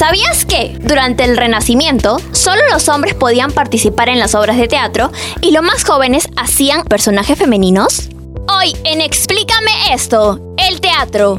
¿Sabías que durante el Renacimiento solo los hombres podían participar en las obras de teatro y los más jóvenes hacían personajes femeninos? Hoy en Explícame esto, el teatro.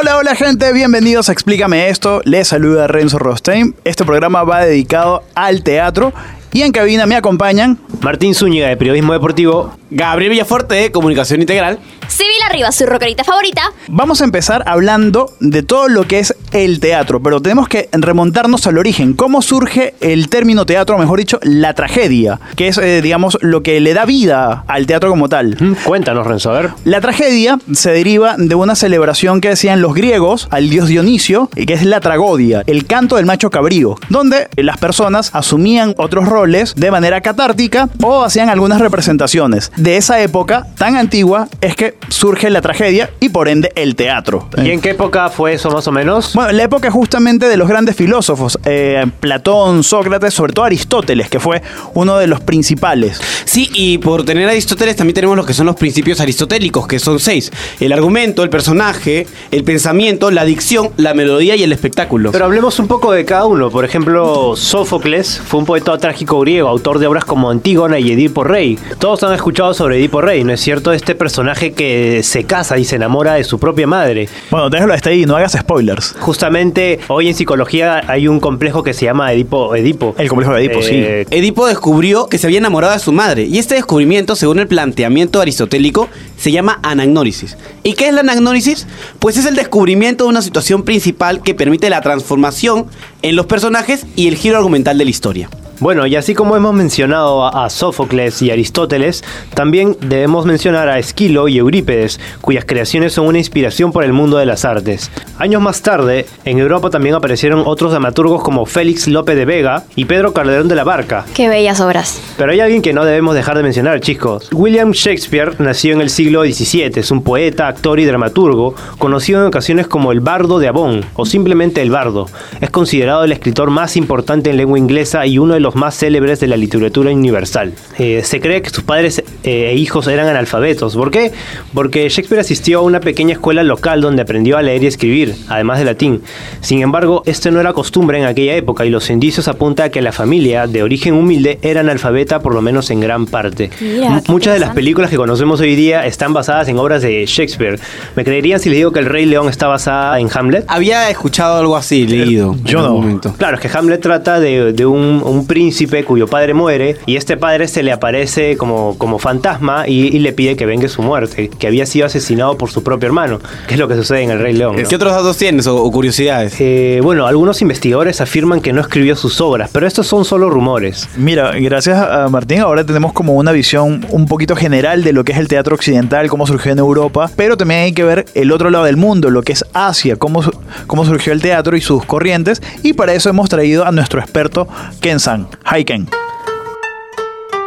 Hola, hola gente, bienvenidos a Explícame esto. Les saluda Renzo Rostein. Este programa va dedicado al teatro y en cabina me acompañan Martín Zúñiga de Periodismo Deportivo. Gabriel Villaforte de Comunicación Integral. Civil arriba, su rockerita favorita. Vamos a empezar hablando de todo lo que es el teatro, pero tenemos que remontarnos al origen. ¿Cómo surge el término teatro, mejor dicho, la tragedia? Que es, eh, digamos, lo que le da vida al teatro como tal. Mm, Cuéntanos, Renzo, a ver. La tragedia se deriva de una celebración que hacían los griegos al dios Dionisio, y que es la tragodia, el canto del macho cabrío, donde las personas asumían otros roles de manera catártica o hacían algunas representaciones. De esa época tan antigua es que surge la tragedia y por ende el teatro. ¿Y en qué época fue eso más o menos? Bueno, la época justamente de los grandes filósofos, eh, Platón, Sócrates, sobre todo Aristóteles, que fue uno de los principales. Sí, y por tener a Aristóteles también tenemos lo que son los principios aristotélicos, que son seis. El argumento, el personaje, el pensamiento, la dicción, la melodía y el espectáculo. Pero hablemos un poco de cada uno. Por ejemplo, Sófocles fue un poeta trágico griego, autor de obras como Antígona y Edipo Rey. Todos han escuchado sobre Edipo Rey, ¿no es cierto? Este personaje que se casa y se enamora de su propia madre. Bueno, déjalo hasta ahí, no hagas spoilers. Justamente hoy en psicología hay un complejo que se llama Edipo. Edipo. El complejo de Edipo, Eh, Edipo descubrió que se había enamorado de su madre y este descubrimiento, según el planteamiento aristotélico, se llama anagnórisis. ¿Y qué es la anagnórisis? Pues es el descubrimiento de una situación principal que permite la transformación en los personajes y el giro argumental de la historia. Bueno, y así como hemos mencionado a, Sófocles y Aristóteles, también debemos mencionar a Esquilo y Eurípedes, cuyas creaciones son una inspiración por el mundo de las artes. Años más tarde, en Europa también aparecieron otros dramaturgos como Félix Lope de Vega y Pedro Calderón de la Barca. Qué bellas obras. Pero hay alguien que no debemos dejar de mencionar, chicos. William Shakespeare nació en el siglo XVII, es un poeta, actor y dramaturgo, conocido en ocasiones como el Bardo de Avon o simplemente el Bardo. Es considerado el escritor más importante en lengua inglesa y uno de los más célebres de la literatura universal. Eh, se cree que sus padres eh, e hijos eran analfabetos. ¿Por qué? Porque Shakespeare asistió a una pequeña escuela local donde aprendió a leer y escribir, además de latín. Sin embargo, esto no era costumbre en aquella época y los indicios apuntan a que la familia de origen humilde era analfabeta por lo menos en gran parte. Mira, Muchas de las películas que conocemos hoy día están basadas en obras de Shakespeare. ¿Me creerían si les digo que El Rey León está basada en Hamlet? Había escuchado algo así, leído. yo en no. momento. Claro, es que Hamlet trata de, de un, un príncipe cuyo padre muere y este padre se le aparece como, como fantasma y, y le pide que vengue su muerte, que había sido asesinado por su propio hermano, que es lo que sucede en El Rey León. ¿no? ¿Qué otros datos tienes o, o curiosidades? Eh, bueno, algunos investigadores afirman que no escribió sus obras, pero estos son solo rumores. Mira, gracias a Martín, ahora tenemos como una visión un poquito general de lo que es el teatro occidental, cómo surgió en Europa, pero también hay que ver el otro lado del mundo, lo que es Asia, cómo, cómo surgió el teatro y sus corrientes, y para eso hemos traído a nuestro experto Ken San. Hi Ken.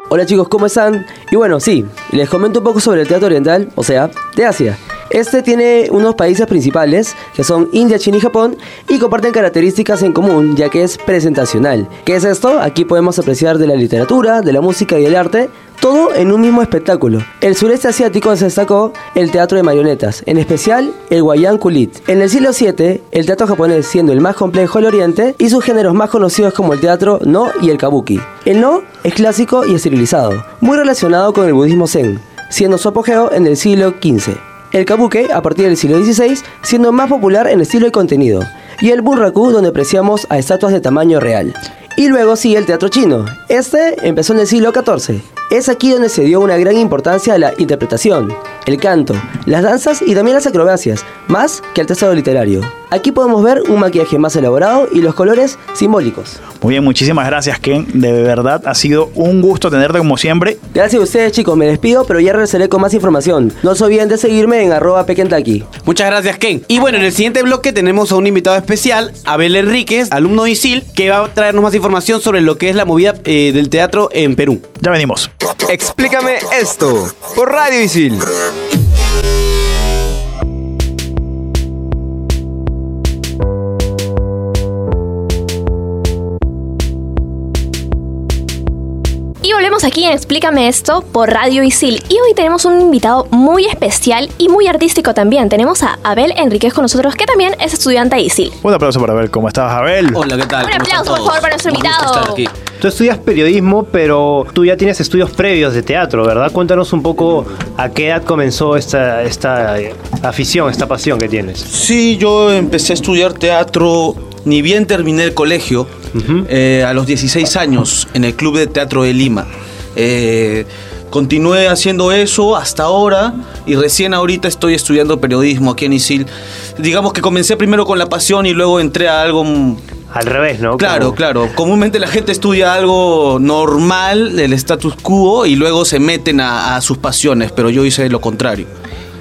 Hola chicos, ¿cómo están? Y bueno, sí, les comento un poco sobre el teatro oriental, o sea, de Asia. Este tiene unos países principales, que son India, China y Japón, y comparten características en común, ya que es presentacional. ¿Qué es esto? Aquí podemos apreciar de la literatura, de la música y del arte, todo en un mismo espectáculo. El sureste asiático se destacó el teatro de marionetas, en especial el Wayang Kulit. En el siglo VII, el teatro japonés siendo el más complejo del oriente y sus géneros más conocidos como el teatro no y el kabuki. El no es clásico y esterilizado, muy relacionado con el budismo zen, siendo su apogeo en el siglo XV. El kabuki a partir del siglo XVI, siendo más popular en estilo y contenido, y el bunraku donde apreciamos a estatuas de tamaño real. Y luego sigue el teatro chino. Este empezó en el siglo XIV. Es aquí donde se dio una gran importancia a la interpretación, el canto, las danzas y también las acrobacias, más que al texto literario. Aquí podemos ver un maquillaje más elaborado y los colores simbólicos. Muy bien, muchísimas gracias, Ken. De verdad ha sido un gusto tenerte como siempre. Gracias a ustedes chicos, me despido, pero ya regresaré con más información. No se olviden de seguirme en arroba pequentaki. Muchas gracias, Ken. Y bueno, en el siguiente bloque tenemos a un invitado especial, Abel Enríquez, alumno de ISIL, que va a traernos más información sobre lo que es la movida eh, del teatro en Perú. Ya venimos. Explícame esto por Radio Isil. Volvemos aquí en Explícame esto por Radio Isil. Y hoy tenemos un invitado muy especial y muy artístico también. Tenemos a Abel Enríquez con nosotros, que también es estudiante de Isil. Un aplauso para ver cómo estás, Abel. Hola, ¿qué tal? Un ¿Cómo aplauso, por favor, para nuestro invitado. Tú estudias periodismo, pero tú ya tienes estudios previos de teatro, ¿verdad? Cuéntanos un poco a qué edad comenzó esta, esta eh, afición, esta pasión que tienes. Sí, yo empecé a estudiar teatro, ni bien terminé el colegio, eh, a los 16 años, en el Club de Teatro de Lima. Eh, continué haciendo eso hasta ahora y recién ahorita estoy estudiando periodismo aquí en Isil. Digamos que comencé primero con la pasión y luego entré a algo... Al revés, ¿no? Claro, Como- claro. Comúnmente la gente estudia algo normal, el status quo, y luego se meten a, a sus pasiones, pero yo hice lo contrario.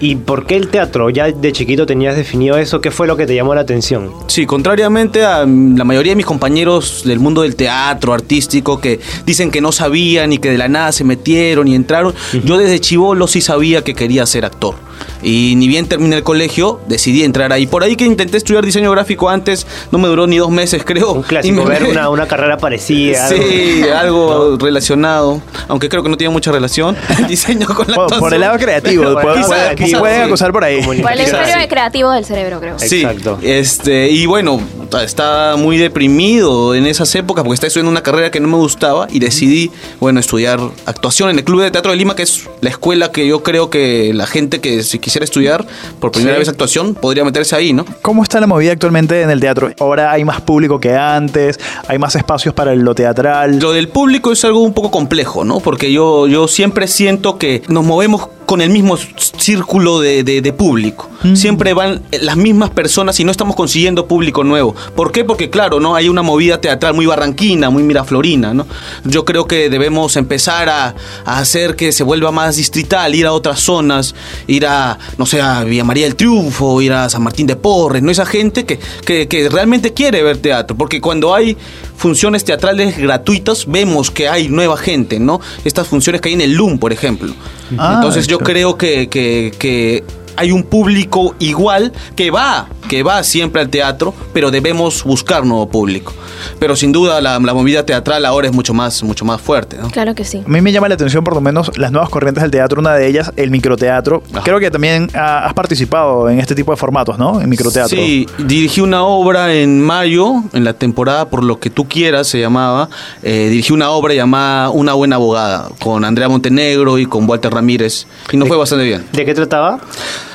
¿Y por qué el teatro? ¿Ya de chiquito tenías definido eso? ¿Qué fue lo que te llamó la atención? Sí, contrariamente a mm, la mayoría de mis compañeros del mundo del teatro artístico que dicen que no sabían y que de la nada se metieron y entraron, yo desde chivolo sí sabía que quería ser actor. Y ni bien terminé el colegio, decidí entrar ahí. Por ahí que intenté estudiar diseño gráfico antes, no me duró ni dos meses, creo. Un Y clásico, me- ver una, una carrera parecida. algo- Sí, algo relacionado, aunque creo que no tiene mucha relación. diseño con la Por, por el lado creativo, el creativo, pueden sí. acusar por ahí. Por el hemisferio creativo del cerebro, creo. Sí, Exacto. este, y bueno, estaba muy deprimido en esas épocas porque estaba estudiando una carrera que no me gustaba y decidí, bueno, estudiar actuación en el Club de Teatro de Lima, que es la escuela que yo creo que la gente que si quisiera estudiar por primera Sí. vez actuación podría meterse ahí, ¿no? ¿Cómo está la movida actualmente en el teatro? Ahora hay más público que antes, hay más espacios para lo teatral. Lo del público es algo un poco complejo, ¿no? Porque yo, yo siempre siento que nos movemos con el mismo círculo de, de- de público. Siempre van las mismas personas y no estamos consiguiendo público nuevo. ¿Por qué? Porque claro, ¿no? Hay una movida teatral muy barranquina, muy miraflorina, ¿no? Yo creo que debemos empezar a, a hacer que se vuelva más distrital, ir a otras zonas, ir a, no sé, a Villa María del Triunfo, ir a San Martín de Porres, ¿no? Esa gente que, que, que realmente quiere ver teatro. Porque cuando hay funciones teatrales gratuitas, vemos que hay nueva gente, ¿no? Estas funciones que hay en el LUM, por ejemplo. Ah, Entonces yo creo que, que- que hay un público igual que va, que va siempre al teatro, pero debemos buscar nuevo público. Pero sin duda la, la movida teatral ahora es mucho más, mucho más fuerte, ¿no? Claro que sí. A mí me llama la atención por lo menos las nuevas corrientes del teatro, una de ellas el microteatro. Ajá. Creo que también ah, has participado en este tipo de formatos, ¿no? En microteatro. Sí, dirigí una obra en mayo, en la temporada Por lo que tú quieras se llamaba. Eh, dirigí una obra llamada Una buena abogada, con Andrea Montenegro y con Walter Ramírez. Y nos fue bastante bien. ¿De qué trataba?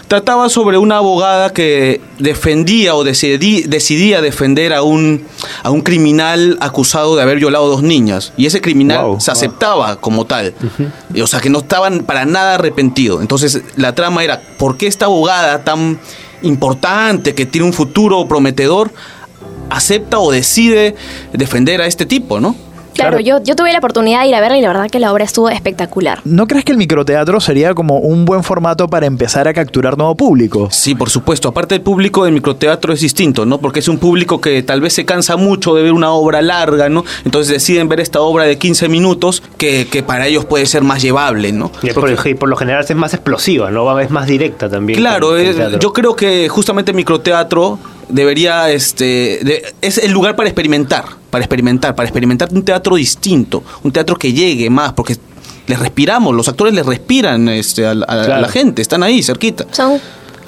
Trataba sobre una abogada que defendía o decidí- decidía defender a un, a un criminal acusado de haber violado dos niñas. Y ese criminal Wow. se aceptaba como tal. Y, O sea, que no estaban para nada arrepentido. Entonces, la trama era, ¿por qué esta abogada tan importante, que tiene un futuro prometedor, acepta o decide defender a este tipo, no? Claro, Claro. Yo, yo tuve la oportunidad de ir a verla y la verdad que la obra estuvo espectacular. ¿No crees que el microteatro sería como un buen formato para empezar a capturar nuevo público? Sí, por supuesto. Aparte el público del microteatro es distinto, ¿no? Porque es un público que tal vez se cansa mucho de ver una obra larga, ¿no? Entonces deciden ver esta obra de 15 minutos que, que para ellos puede ser más llevable, ¿no? Y por, y por lo general es más explosiva, ¿no? Es más directa también. Claro, es- yo creo que justamente el microteatro debería, este, de- es el lugar para experimentar, para experimentar, para experimentar un teatro distinto, un teatro que llegue más, porque les respiramos, los actores les respiran este, a, la- a la Claro. gente, están ahí cerquita. Son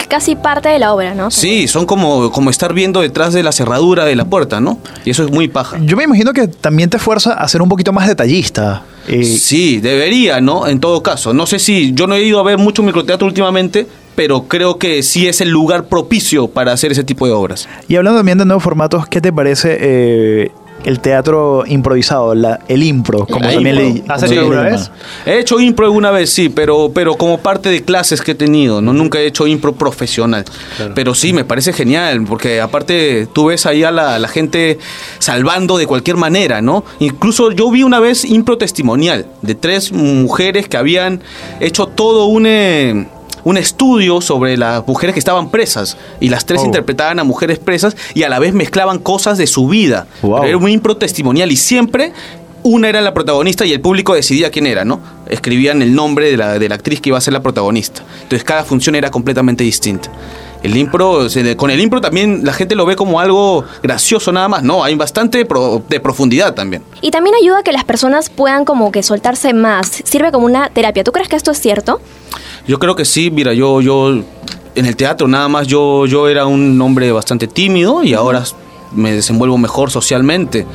casi parte de la obra, ¿no? Sí, son como, como estar viendo detrás de la cerradura de la puerta, ¿no? Y eso es muy paja. Yo me imagino que también te fuerza a ser un poquito más detallista. Eh, Sí, debería, ¿no? En todo caso. No sé si. Yo no he ido a ver mucho microteatro últimamente, pero creo que sí es el lugar propicio para hacer ese tipo de obras. Y hablando también de nuevos formatos, ¿qué te parece eh, el teatro improvisado, la- el impro, como La también impro. le ¿Has como hecho alguna vez? He hecho impro alguna vez, sí, pero, pero como parte de clases que he tenido, ¿no? Nunca he hecho impro profesional. Pero sí, me parece genial, porque aparte tú ves ahí a la, a la gente salvando de cualquier manera, ¿no? Incluso yo vi una vez impro testimonial de tres mujeres que habían hecho todo un... eh, un estudio sobre las mujeres que estaban presas y las tres Oh. interpretaban a mujeres presas y a la vez mezclaban cosas de su vida. Wow. Pero era un impro testimonial y siempre una era la protagonista y el público decidía quién era, ¿no? Escribían el nombre de la, de la actriz que iba a ser la protagonista. Entonces cada función era completamente distinta. El impro, con el impro también la gente lo ve como algo gracioso nada más, no, hay bastante pro- de profundidad también. Y también ayuda a que las personas puedan como que soltarse más. Sirve como una terapia. ¿Tú crees que esto es cierto? Yo creo que sí, mira, yo, yo en el teatro nada más yo, yo era un hombre bastante tímido y ahora me desenvuelvo mejor socialmente.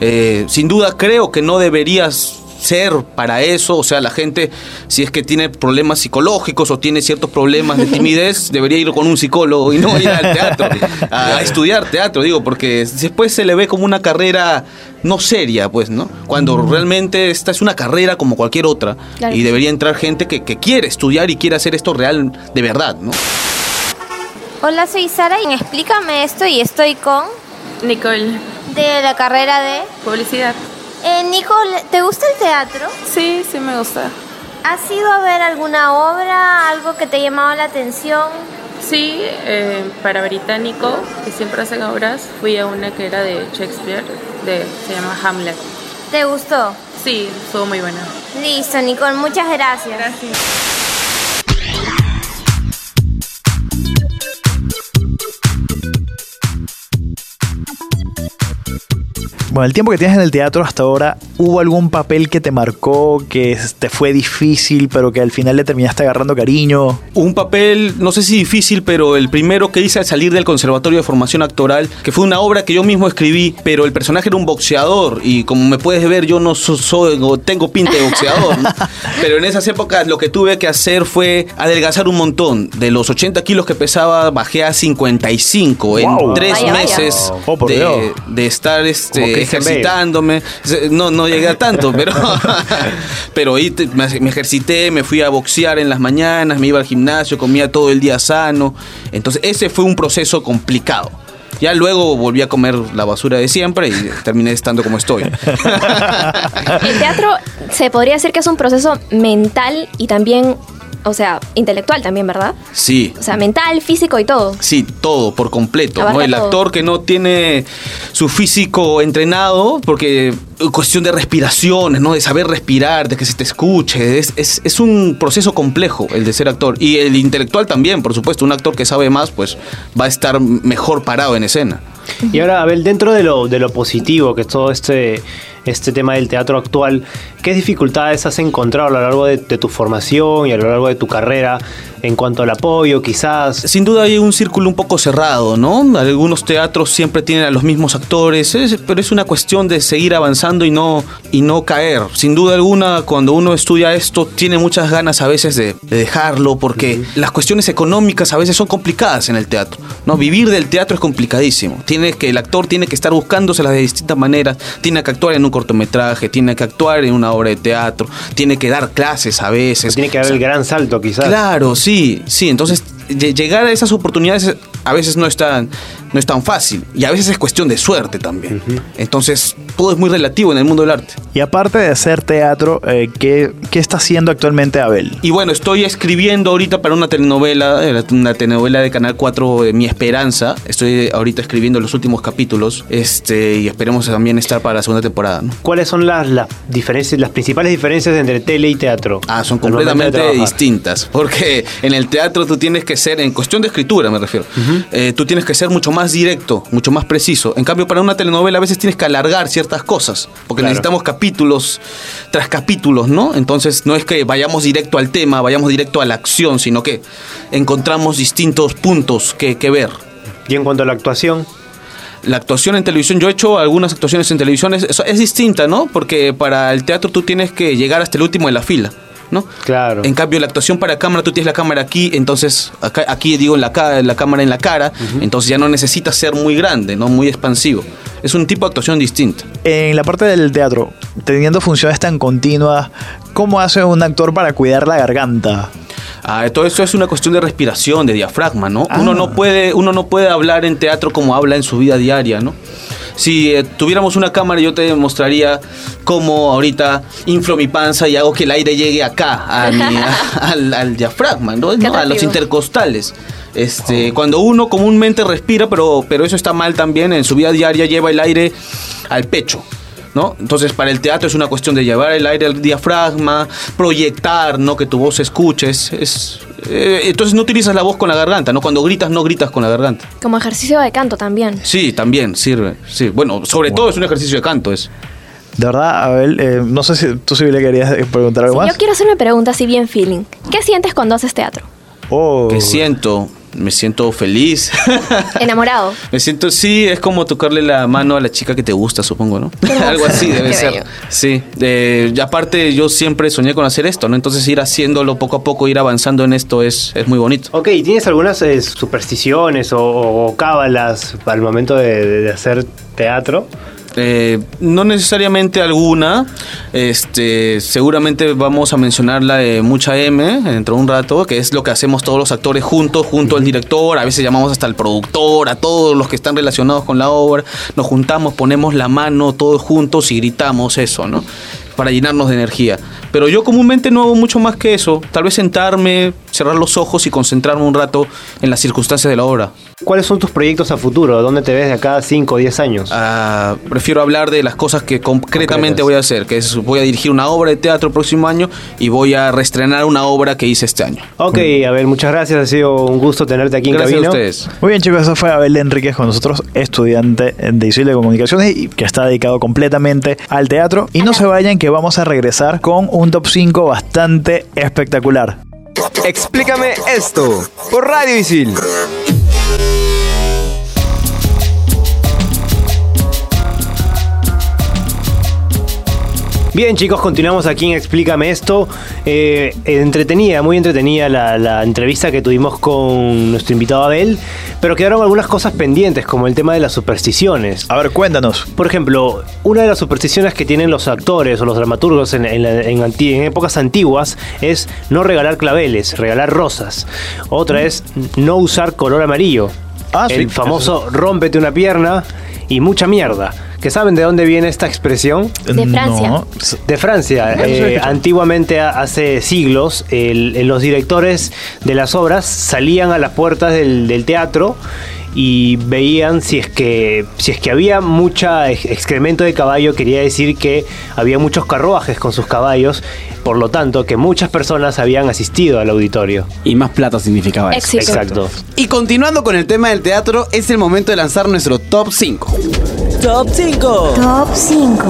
Eh, sin duda creo que no deberías ser para eso, o sea, la gente si es que tiene problemas psicológicos o tiene ciertos problemas de timidez, debería ir con un psicólogo y no ir al teatro, a, a estudiar teatro, digo, porque después se le ve como una carrera no seria, pues, ¿no? Cuando realmente esta es una carrera como cualquier otra Claro. y debería entrar gente que, que quiere estudiar y quiere hacer esto real de verdad, ¿no? Hola, soy Sara y explícame esto y estoy con Nicole, de la carrera de... publicidad. Eh, Nicole, ¿te gusta el teatro? Sí, sí me gusta. ¿Has ido a ver alguna obra, algo que te ha llamado la atención? Sí, eh, para Británico, que siempre hacen obras, fui a una que era de Shakespeare, de, se llama Hamlet. ¿Te gustó? Sí, estuvo muy buena. Listo, Nicole, muchas gracias. Bueno, el tiempo que tienes en el teatro hasta ahora, ¿hubo algún papel que te marcó, que te fue difícil, pero que al final le terminaste agarrando cariño? Un papel, no sé si difícil, pero el primero que hice al salir del Conservatorio de Formación Actoral, que fue una obra que yo mismo escribí, pero el personaje era un boxeador y como me puedes ver yo no so- soy, tengo pinta de boxeador, ¿no? pero en esas épocas lo que tuve que hacer fue adelgazar un montón. De los 80 kilos que pesaba bajé a 55 Wow. en tres Vaya, vaya. meses Oh, de, estar este. Ejercitándome. No, no llegué a tanto, pero, pero me ejercité, me fui a boxear en las mañanas, me iba al gimnasio, comía todo el día sano. Entonces ese fue un proceso complicado. Ya luego volví a comer la basura de siempre y terminé estando como estoy. El teatro se podría decir que es un proceso mental y también, o sea, intelectual también, ¿verdad? Sí, O sea, mental, físico y todo. Sí, todo, por completo. ¿no? El todo. actor que no tiene su físico entrenado, porque eh, cuestión de respiraciones, ¿no? De saber respirar, de que se te escuche. Es, es- es un proceso complejo el de ser actor. Y el intelectual también, por supuesto. Un actor que sabe más, pues va a estar mejor parado en escena. Y ahora, Abel, dentro de lo, de lo positivo que es todo este, este tema del teatro actual, ¿qué dificultades has encontrado a lo largo de, de tu formación y a lo largo de tu carrera en cuanto al apoyo, quizás? Sin duda hay un círculo un poco cerrado, ¿no? Algunos teatros siempre tienen a los mismos actores, es- pero es una cuestión de seguir avanzando y no, y no caer. Sin duda alguna, cuando uno estudia esto, tiene muchas ganas a veces de, de dejarlo, porque las cuestiones económicas a veces son complicadas en el teatro, ¿no? Vivir del teatro es complicadísimo. Tiene que, el actor tiene que estar buscándoselas de distintas maneras, tiene que actuar en un cortometraje, tiene que actuar en una obra de teatro, tiene que dar clases a veces. Tiene que dar O sea, el gran salto, quizás. Claro, sí, sí. Entonces, lle- llegar a esas oportunidades a veces no es tan, no es tan fácil. Y a veces es cuestión de suerte también. Entonces, todo es muy relativo en el mundo del arte. Y aparte de hacer teatro, eh, ¿qué, qué está haciendo actualmente Abel? Y bueno, estoy escribiendo ahorita para una telenovela, eh, una telenovela de Canal 4, de Mi Esperanza. Estoy ahorita escribiendo los últimos capítulos. Este, y esperemos también estar para la segunda temporada, ¿no? ¿Cuáles son las, las diferencias, las principales diferencias entre tele y teatro? Ah, son completamente distintas. Porque en el teatro tú tienes que ser, en cuestión de escritura me refiero, eh, tú tienes que ser mucho más directo, mucho más preciso. En cambio, para una telenovela a veces tienes que alargar ciertas cosas. Porque Claro. necesitamos capítulos tras capítulos, ¿no? Entonces no es que vayamos directo al tema, vayamos directo a la acción, sino que encontramos distintos puntos que, que ver. Y en cuanto a la actuación, La actuación en televisión, yo he hecho algunas actuaciones en televisión, es, es distinta, ¿no? Porque para el teatro tú tienes que llegar hasta el último de la fila, ¿no? claro. En cambio, la actuación para cámara, tú tienes la cámara aquí, entonces acá, aquí digo en la, la cámara en la cara, entonces ya no necesitas ser muy grande, no muy expansivo. Es un tipo de actuación distinta. En la parte del teatro, teniendo funciones tan continuas, ¿cómo hace un actor para cuidar la garganta? Ah, todo eso es una cuestión de respiración, de diafragma, ¿no? Ah. Uno no puede, uno no puede hablar en teatro como habla en su vida diaria, ¿no? Si eh, tuviéramos una cámara, yo te mostraría cómo ahorita inflo mi panza y hago que el aire llegue acá, a mi- a- al, al diafragma, ¿no? A los intercostales. Este, Cuando uno comúnmente respira, pero, pero eso está mal también, en su vida diaria lleva el aire al pecho. ¿No? Entonces, para el teatro es una cuestión de llevar el aire al diafragma, proyectar, ¿no? Que tu voz se escuche. Es, eh, entonces no utilizas la voz con la garganta, ¿no? Cuando gritas, no gritas con la garganta. Como ejercicio de canto también. Sí, también sirve. Sí, bueno, sobre todo es un ejercicio de canto. Es. De verdad, Abel, eh, no sé si tú sí le querías eh, preguntar algo Sí, más. yo quiero hacer una pregunta así bien feeling. ¿Qué sientes cuando haces teatro? Oh. ¿Qué siento? Me siento feliz. Enamorado. Me siento, sí, es como tocarle la mano a la chica que te gusta, supongo, ¿no? Algo así debe Qué ser. bello. Sí. Eh, y aparte, yo siempre soñé con hacer esto, ¿no? Entonces, ir haciéndolo poco a poco, ir avanzando en esto es, es muy bonito. Ok, ¿tienes algunas eh, supersticiones o, o cábalas al momento de, de hacer teatro? Eh, no necesariamente alguna. Este, seguramente vamos a mencionar la de mucha M dentro de un rato, que es lo que hacemos todos los actores juntos, junto al director. A veces llamamos hasta al productor, a todos los que están relacionados con la obra. Nos juntamos, ponemos la mano todos juntos y gritamos eso, ¿no? Para llenarnos de energía. Pero yo comúnmente no hago mucho más que eso. Tal vez sentarme, cerrar los ojos y concentrarme un rato en las circunstancias de la obra. ¿Cuáles son tus proyectos a futuro? ¿Dónde te ves de acá 5 o 10 años? Ah, prefiero hablar de las cosas que concretamente Concretas. voy a hacer, que es voy a dirigir una obra de teatro el próximo año y voy a reestrenar una obra que hice este año. Ok, a ver, muchas gracias. Ha sido un gusto tenerte aquí en Gracias a ustedes. Muy bien, chicos, eso fue Abel Enríquez con nosotros, estudiante de Isil de Comunicaciones y que está dedicado completamente al teatro. Y no se vayan, que vamos a regresar con un top 5 bastante espectacular. Explícame esto por Radio Isil. Bien, chicos, continuamos aquí en Explícame esto. Eh, entretenida, muy entretenida la, la entrevista que tuvimos con nuestro invitado Abel, pero quedaron algunas cosas pendientes, como el tema de las supersticiones. A ver, cuéntanos. Por ejemplo, una de las supersticiones que tienen los actores o los dramaturgos en, en la- en anti- en épocas antiguas es no regalar claveles, regalar rosas. Otra es no usar color amarillo. Ah, sí, el famoso rómpete una pierna y mucha mierda. ¿Que saben de dónde viene esta expresión? De Francia. No. De Francia. Eh, antiguamente, hace siglos, el- los directores de las obras salían a las puertas del, del teatro y veían si es que si es que había mucha ex- excremento de caballo quería decir que había muchos carruajes con sus caballos por lo tanto que muchas personas habían asistido al auditorio Y más plata significaba eso. Éxito. exacto Y continuando con el tema del teatro, es el momento de lanzar nuestro top 5. Top 5. Top 5.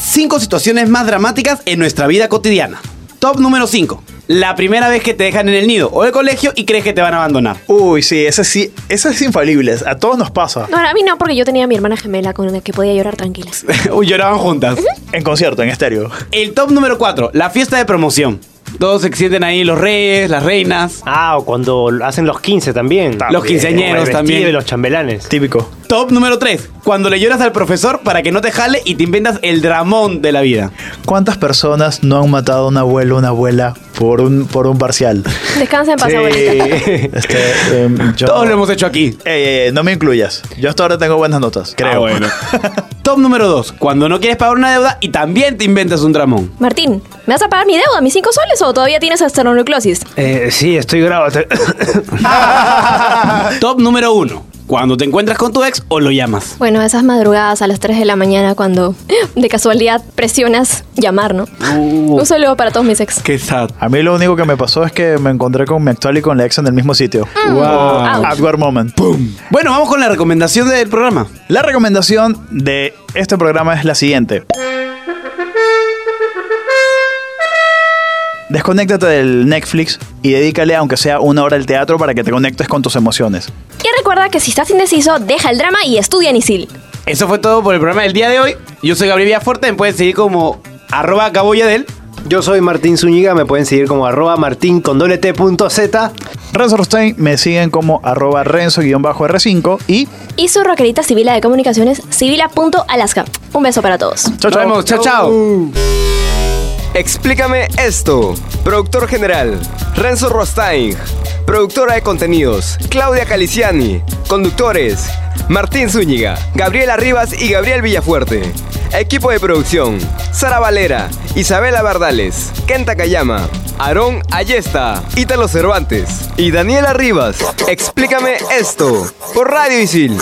Cinco situaciones más dramáticas en nuestra vida cotidiana. Top número 5. La primera vez que te dejan en el nido o el colegio y crees que te van a abandonar. Uy, sí, ese sí, ese es infalible. A todos nos pasa. No, a mí no, porque yo tenía a mi hermana gemela con la que podía llorar tranquila. Uy, lloraban juntas. En concierto, en estéreo. El top número 4. La fiesta de promoción. Todos se sienten ahí los reyes, las reinas. ah o cuando hacen los 15 también Los quinceañeros también. de los chambelanes Típico. Top número 3. Cuando le lloras al profesor para que no te jale y te inventas el dramón de la vida. ¿Cuántas personas no han matado a un abuelo o una abuela por un, por un parcial? Descansa en paz, abuelita. Este, em, yo- Todos lo hemos hecho aquí. Ey, ey, ey, no me incluyas. Yo hasta ahora tengo buenas notas, creo. Ah, bueno. Top número 2. Cuando no quieres pagar una deuda y también te inventas un dramón. Martín, ¿me vas a pagar mi deuda, mis 5 soles o todavía tienes esteronucleosis? Eh, sí estoy grabado Top número 1. Cuando te encuentras con tu ex o lo llamas. Bueno, esas madrugadas a las 3 de la mañana cuando de casualidad presionas llamar, ¿no? Un saludo para todos mis ex. Qué sad. A mí lo único que me pasó es que me encontré con mi actual y con la ex en el mismo sitio. Wow. Ouch. Awkward moment. Bueno, vamos con la recomendación del programa. La recomendación de este programa es la siguiente. Desconéctate del Netflix y dedícale aunque sea una hora al teatro para que te conectes con tus emociones. Y recuerda que si estás indeciso, deja el drama y estudia en ISIL. Eso fue todo por el programa del día de hoy. Yo soy Gabriel Villaforte. Me pueden seguir como arroba Cabo Yadel. Yo soy Martín Zúñiga, me pueden seguir como arroba martín con doble T punto Z. Renzo Rostein me siguen como arroba renzo-r5 y Y su rockerita civila de comunicaciones, civila.alaska. Un beso para todos. Chao, chao. Explícame esto. Productor general, Renzo Rostain. Productora de contenidos, Claudia Caliciani. Conductores, Martín Zúñiga, Gabriela Rivas y Gabriel Villafuerte. Equipo de producción, Sara Valera, Isabela Bardales, Kenta Kayama, Aarón Ayesta, Ítalo Cervantes y Daniela Rivas. Explícame esto por Radio Isil.